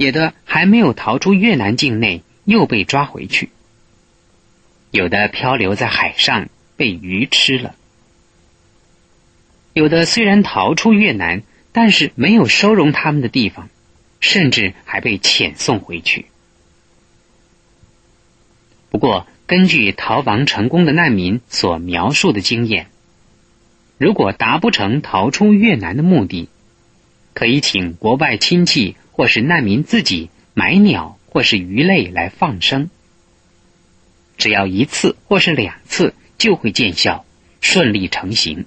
有的还没有逃出越南境内，又被抓回去；有的漂流在海上，被鱼吃了；有的虽然逃出越南，但是没有收容他们的地方，甚至还被遣送回去。不过，根据逃亡成功的难民所描述的经验，如果达不成逃出越南的目的，可以请国外亲戚或是难民自己买鸟或是鱼类来放生，只要一次或是两次就会见效，顺利成行。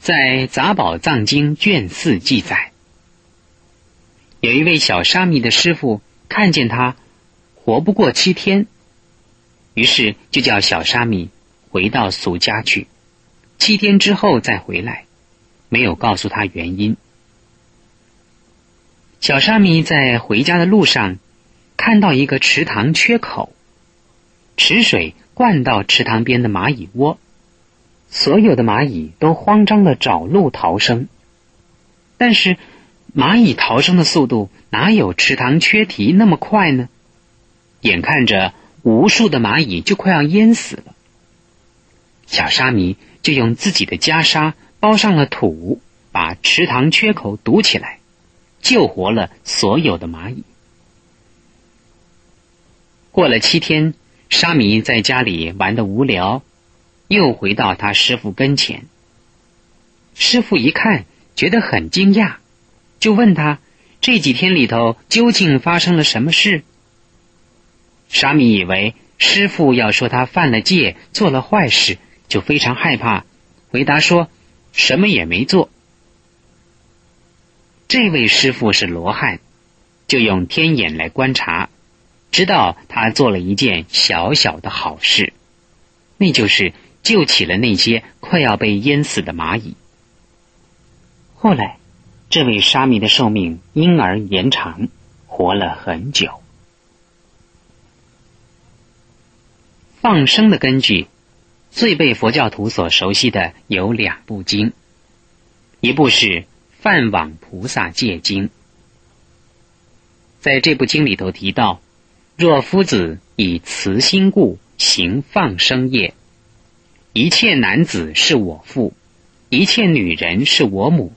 在《杂宝藏经》卷四记载，有一位小沙弥的师傅看见他活不过七天，于是就叫小沙弥回到俗家去。七天之后再回来，没有告诉他原因。小沙弥在回家的路上，看到一个池塘缺口，池水灌到池塘边的蚂蚁窝，所有的蚂蚁都慌张的找路逃生，但是蚂蚁逃生的速度哪有池塘缺堤那么快呢？眼看着无数的蚂蚁就快要淹死了，小沙弥。就用自己的袈裟包上了土，把池塘缺口堵起来，救活了所有的蚂蚁。过了七天，沙弥在家里玩的无聊，又回到他师傅跟前。师傅一看，觉得很惊讶，就问他这几天里头究竟发生了什么事。沙弥以为师傅要说他犯了戒，做了坏事。就非常害怕，回答说：“什么也没做。”这位师傅是罗汉，就用天眼来观察，知道他做了一件小小的好事，那就是救起了那些快要被淹死的蚂蚁。后来，这位沙弥的寿命因而延长，活了很久。放生的根据。最被佛教徒所熟悉的有两部经，一部是《梵网菩萨戒经》。在这部经里头提到，若夫子以慈心故行放生业，一切男子是我父，一切女人是我母，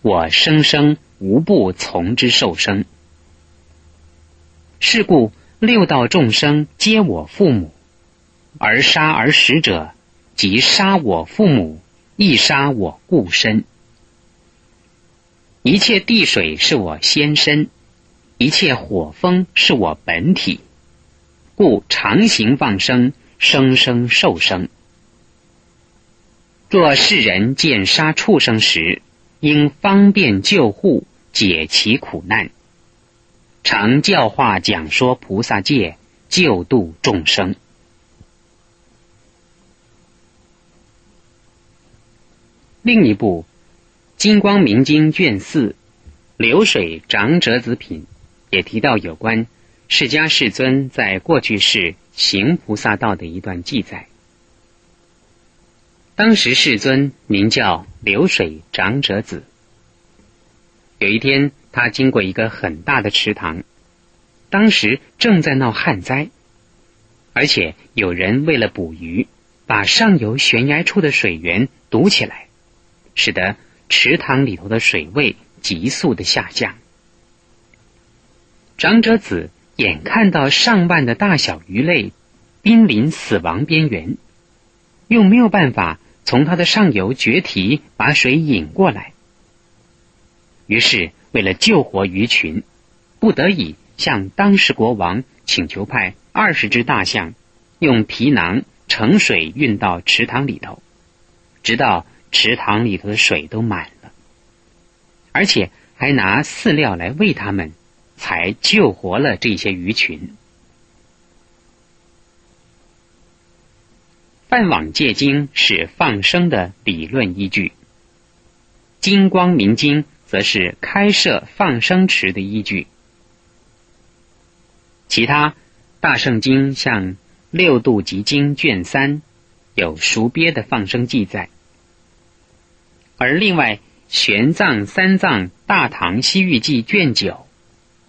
我生生无不从之受生。是故六道众生皆我父母。而杀而食者，即杀我父母，亦杀我故身。一切地水是我先身，一切火风是我本体，故常行放生，生生受生。若世人见杀畜生时，应方便救护，解其苦难，常教化讲说菩萨戒，救度众生。另一部《金光明经》卷四《流水长者子品》也提到有关释迦世尊在过去世行菩萨道的一段记载。当时世尊名叫流水长者子。有一天，他经过一个很大的池塘，当时正在闹旱灾，而且有人为了捕鱼，把上游悬崖处的水源堵起来。使得池塘里头的水位急速的下降。长者子眼看到上万的大小鱼类濒临死亡边缘，又没有办法从它的上游决堤把水引过来，于是为了救活鱼群，不得已向当时国王请求派二十只大象，用皮囊盛水运到池塘里头，直到。池塘里头的水都满了，而且还拿饲料来喂它们，才救活了这些鱼群。《饭网戒经》是放生的理论依据，《金光明经》则是开设放生池的依据。其他大圣经像《六度集经》卷三有熟鳖的放生记载。而另外玄奘三藏大唐西域记卷九，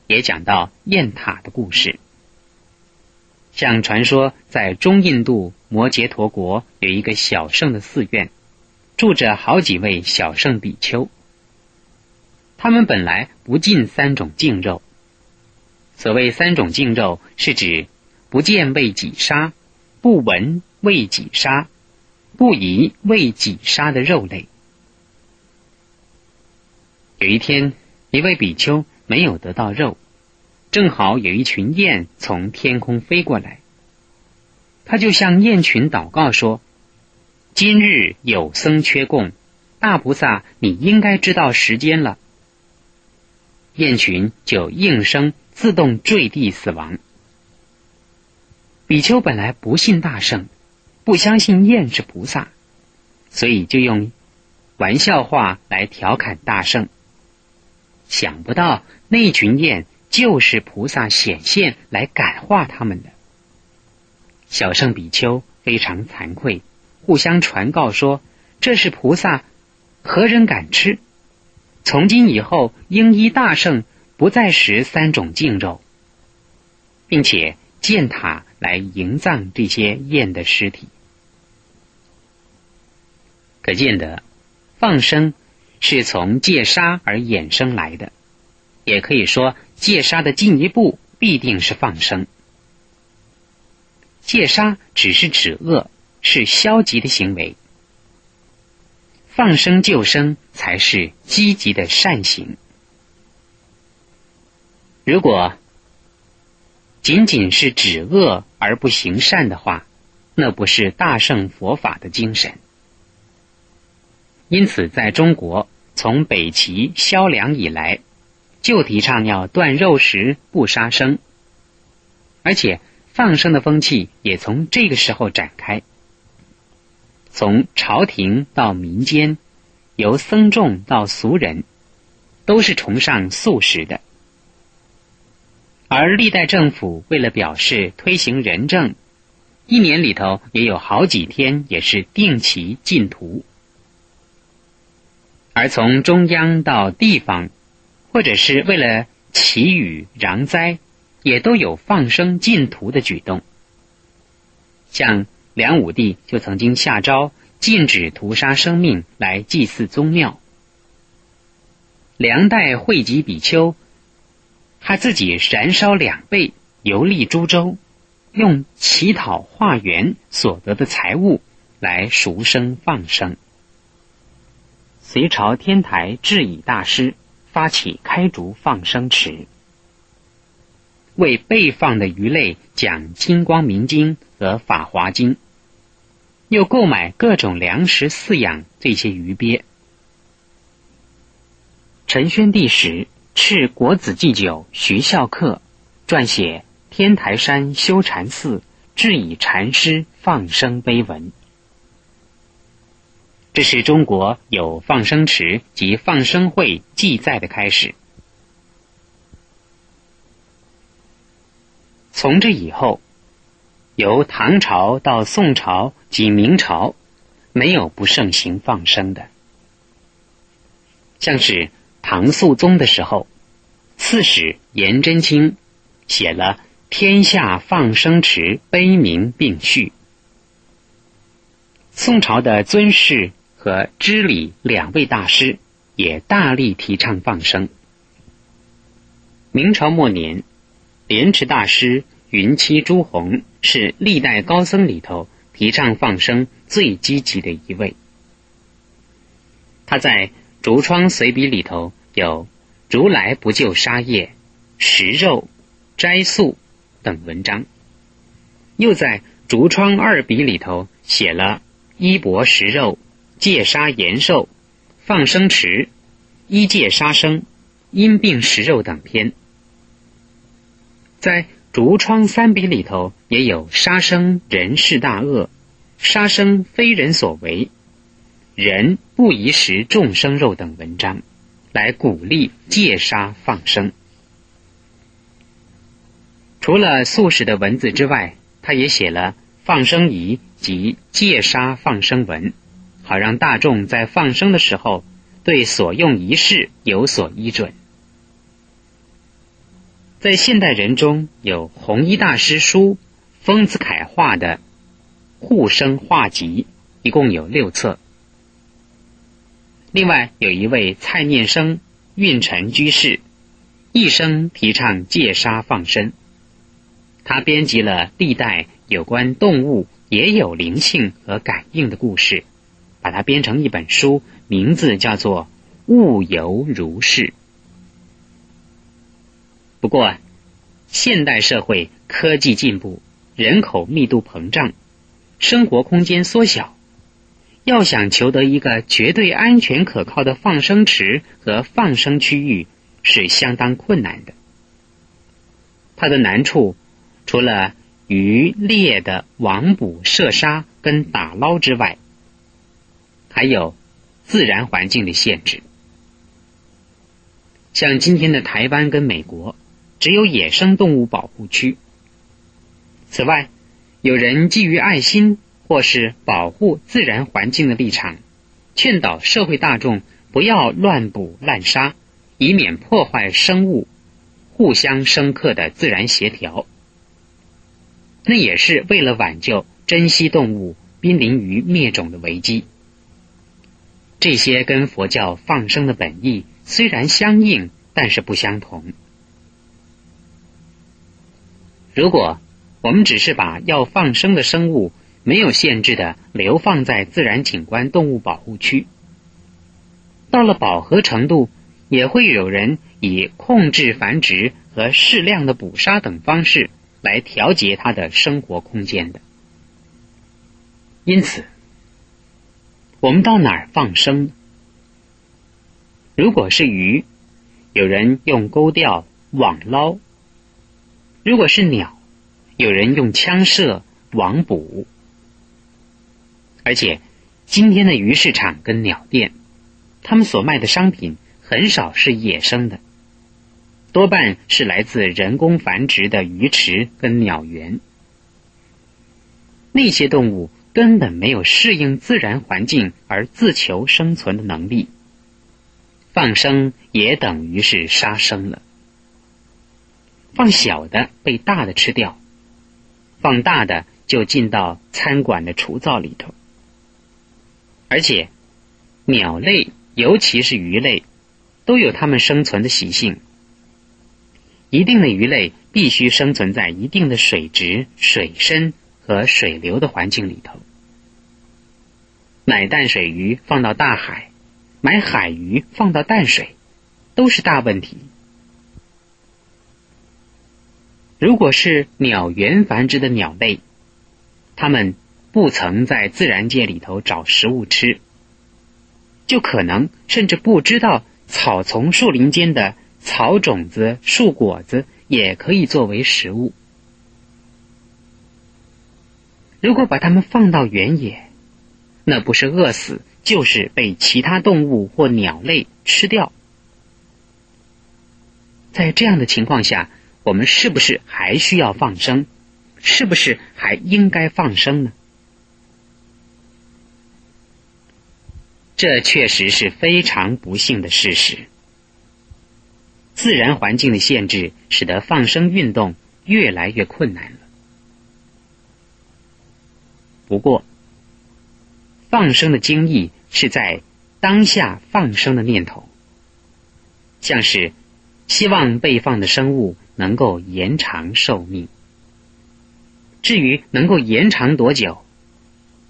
也讲到雁塔的故事。像传说，在中印度摩羯陀国有一个小圣的寺院，住着好几位小圣比丘。他们本来不进三种净肉。所谓三种净肉，是指不见为己杀、不闻为己杀、不疑为己杀的肉类。有一天，一位比丘没有得到肉。正好有一群雁从天空飞过来，他就向雁群祷告说：“今日有僧缺供，大菩萨，你应该知道时间了。”雁群就应声自动坠地死亡。比丘本来不信大圣，不相信雁是菩萨，所以就用玩笑话来调侃大圣。想不到那群雁。就是菩萨显现来感化他们的。小圣比丘非常惭愧，互相传告说：“这是菩萨，何人敢吃？从今以后，应依大圣，不再食三种净肉，并且建塔来营葬这些雁的尸体。”可见得，放生是从戒杀而衍生来的，也可以说。戒杀的进一步必定是放生。戒杀只是止恶，是消极的行为；放生救生才是积极的善行。如果仅仅是止恶而不行善的话，那不是大圣佛法的精神。因此，在中国从北齐萧梁以来。就提倡要断肉食，不杀生，而且放生的风气也从这个时候展开。从朝廷到民间，由僧众到俗人，都是崇尚素食的。而历代政府为了表示推行仁政，一年里头也有好几天也是定期禁屠。而从中央到地方。或者是为了祈雨攘灾，也都有放生禁屠的举动。像梁武帝就曾经下诏禁止屠杀生命来祭祀宗庙。梁代惠及比丘，他自己燃烧两倍游历诸州，用乞讨化缘所得的财物来赎生放生。隋朝天台智以大师。发起开竹放生池，为被放的鱼类讲《金光明经》和《法华经》，又购买各种粮食饲养这些鱼鳖。陈宣帝时，敕国子祭酒徐孝克撰写《天台山修禅寺智以禅师放生碑文》。这是中国有放生池及放生会记载的开始。从这以后，由唐朝到宋朝及明朝，没有不盛行放生的。像是唐肃宗的时候，刺史颜真卿写了《天下放生池碑铭并序》。宋朝的尊士。和知礼两位大师也大力提倡放生。明朝末年，莲池大师云栖朱红是历代高僧里头提倡放生最积极的一位。他在《竹窗随笔》里头有“如来不救杀业、食肉、斋素”等文章，又在《竹窗二笔》里头写了“衣钵食肉”。戒杀延寿、放生池、一戒杀生、因病食肉等篇，在竹窗三笔里头也有杀生人是大恶，杀生非人所为，人不宜食众生肉等文章，来鼓励戒杀放生。除了素食的文字之外，他也写了放生仪及戒杀放生文。好让大众在放生的时候对所用仪式有所依准。在现代人中有弘一大师书、丰子恺画的《护生画集》，一共有六册。另外有一位蔡念生运尘居士，一生提倡戒杀放生。他编辑了历代有关动物也有灵性和感应的故事，把它编成一本书，名字叫做《物由如是》。不过，现代社会科技进步，人口密度膨胀，生活空间缩小，要想求得一个绝对安全可靠的放生池和放生区域是相当困难的。它的难处，除了渔猎的网捕、射杀跟打捞之外，还有自然环境的限制，像今天的台湾跟美国。只有野生动物保护区。此外，有人基于爱心或是保护自然环境的立场，劝导社会大众不要乱捕滥杀，以免破坏生物互相生克的自然协调。那也是为了挽救珍稀动物濒临于灭种的危机。这些跟佛教放生的本意虽然相应，但是不相同。如果我们只是把要放生的生物没有限制的流放在自然景观动物保护区，到了饱和程度，也会有人以控制繁殖和适量的捕杀等方式来调节它的生活空间的。因此，我们到哪儿放生？如果是鱼，有人用钩钓、网捞。如果是鸟，有人用枪射、网捕，而且今天的鱼市场跟鸟店，他们所卖的商品很少是野生的，多半是来自人工繁殖的鱼池跟鸟园。那些动物根本没有适应自然环境而自求生存的能力，放生也等于是杀生了。放小的被大的吃掉，放大的就进到餐馆的厨灶里头。而且，鸟类尤其是鱼类，都有它们生存的习性。一定的鱼类必须生存在一定的水质、水深和水流的环境里头。买淡水鱼放到大海，买海鱼放到淡水，都是大问题。如果是鸟源繁殖的鸟类，它们不曾在自然界里头找食物吃，就可能甚至不知道草丛树林间的草种子、树果子也可以作为食物。如果把它们放到原野，那不是饿死，就是被其他动物或鸟类吃掉。在这样的情况下。我们是不是还需要放生？是不是还应该放生呢？这确实是非常不幸的事实。自然环境的限制使得放生运动越来越困难了。不过，放生的精义是在当下放生的念头，像是希望被放的生物。能够延长寿命。至于能够延长多久，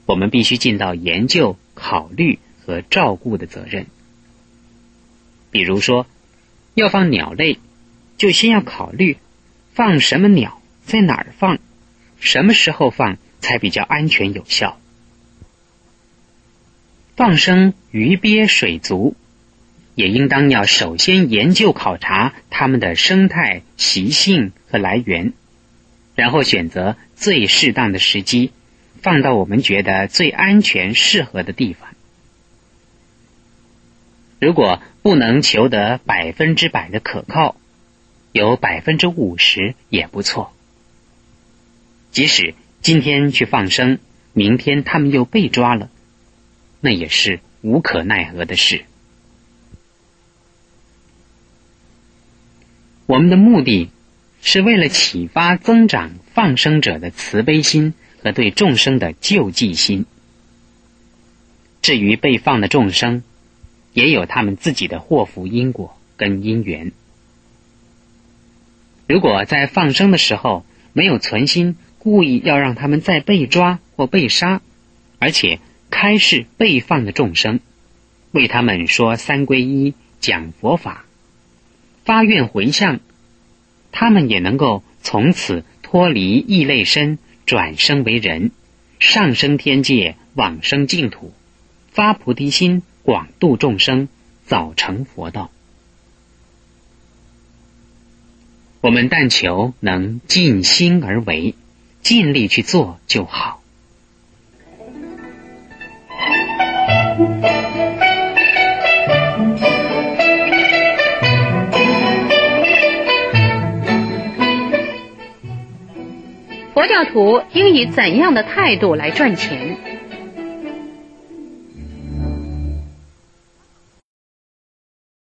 我们必须尽到研究、考虑和照顾的责任。比如说，要放鸟类，就先要考虑放什么鸟，在哪儿放，什么时候放才比较安全有效。放生鱼鳖水族。也应当要首先研究考察它们的生态习性和来源，然后选择最适当的时机，放到我们觉得最安全适合的地方。如果不能求得百分之百的可靠，有百分之五十也不错。即使今天去放生明天他们又被抓了那也是无可奈何的事。我们的目的是为了启发增长放生者的慈悲心和对众生的救济心。至于被放的众生也有他们自己的祸福因果跟因缘。如果在放生的时候没有存心故意要让他们再被抓或被杀，而且开示被放的众生，为他们说三皈依、讲佛法，发愿回向，他们也能够从此脱离异类身，转生为人，上升天界，往生净土。发菩提心，广度众生，早成佛道。我们但求能尽心而为，尽力去做就好。佛教徒应以怎样的态度来赚钱？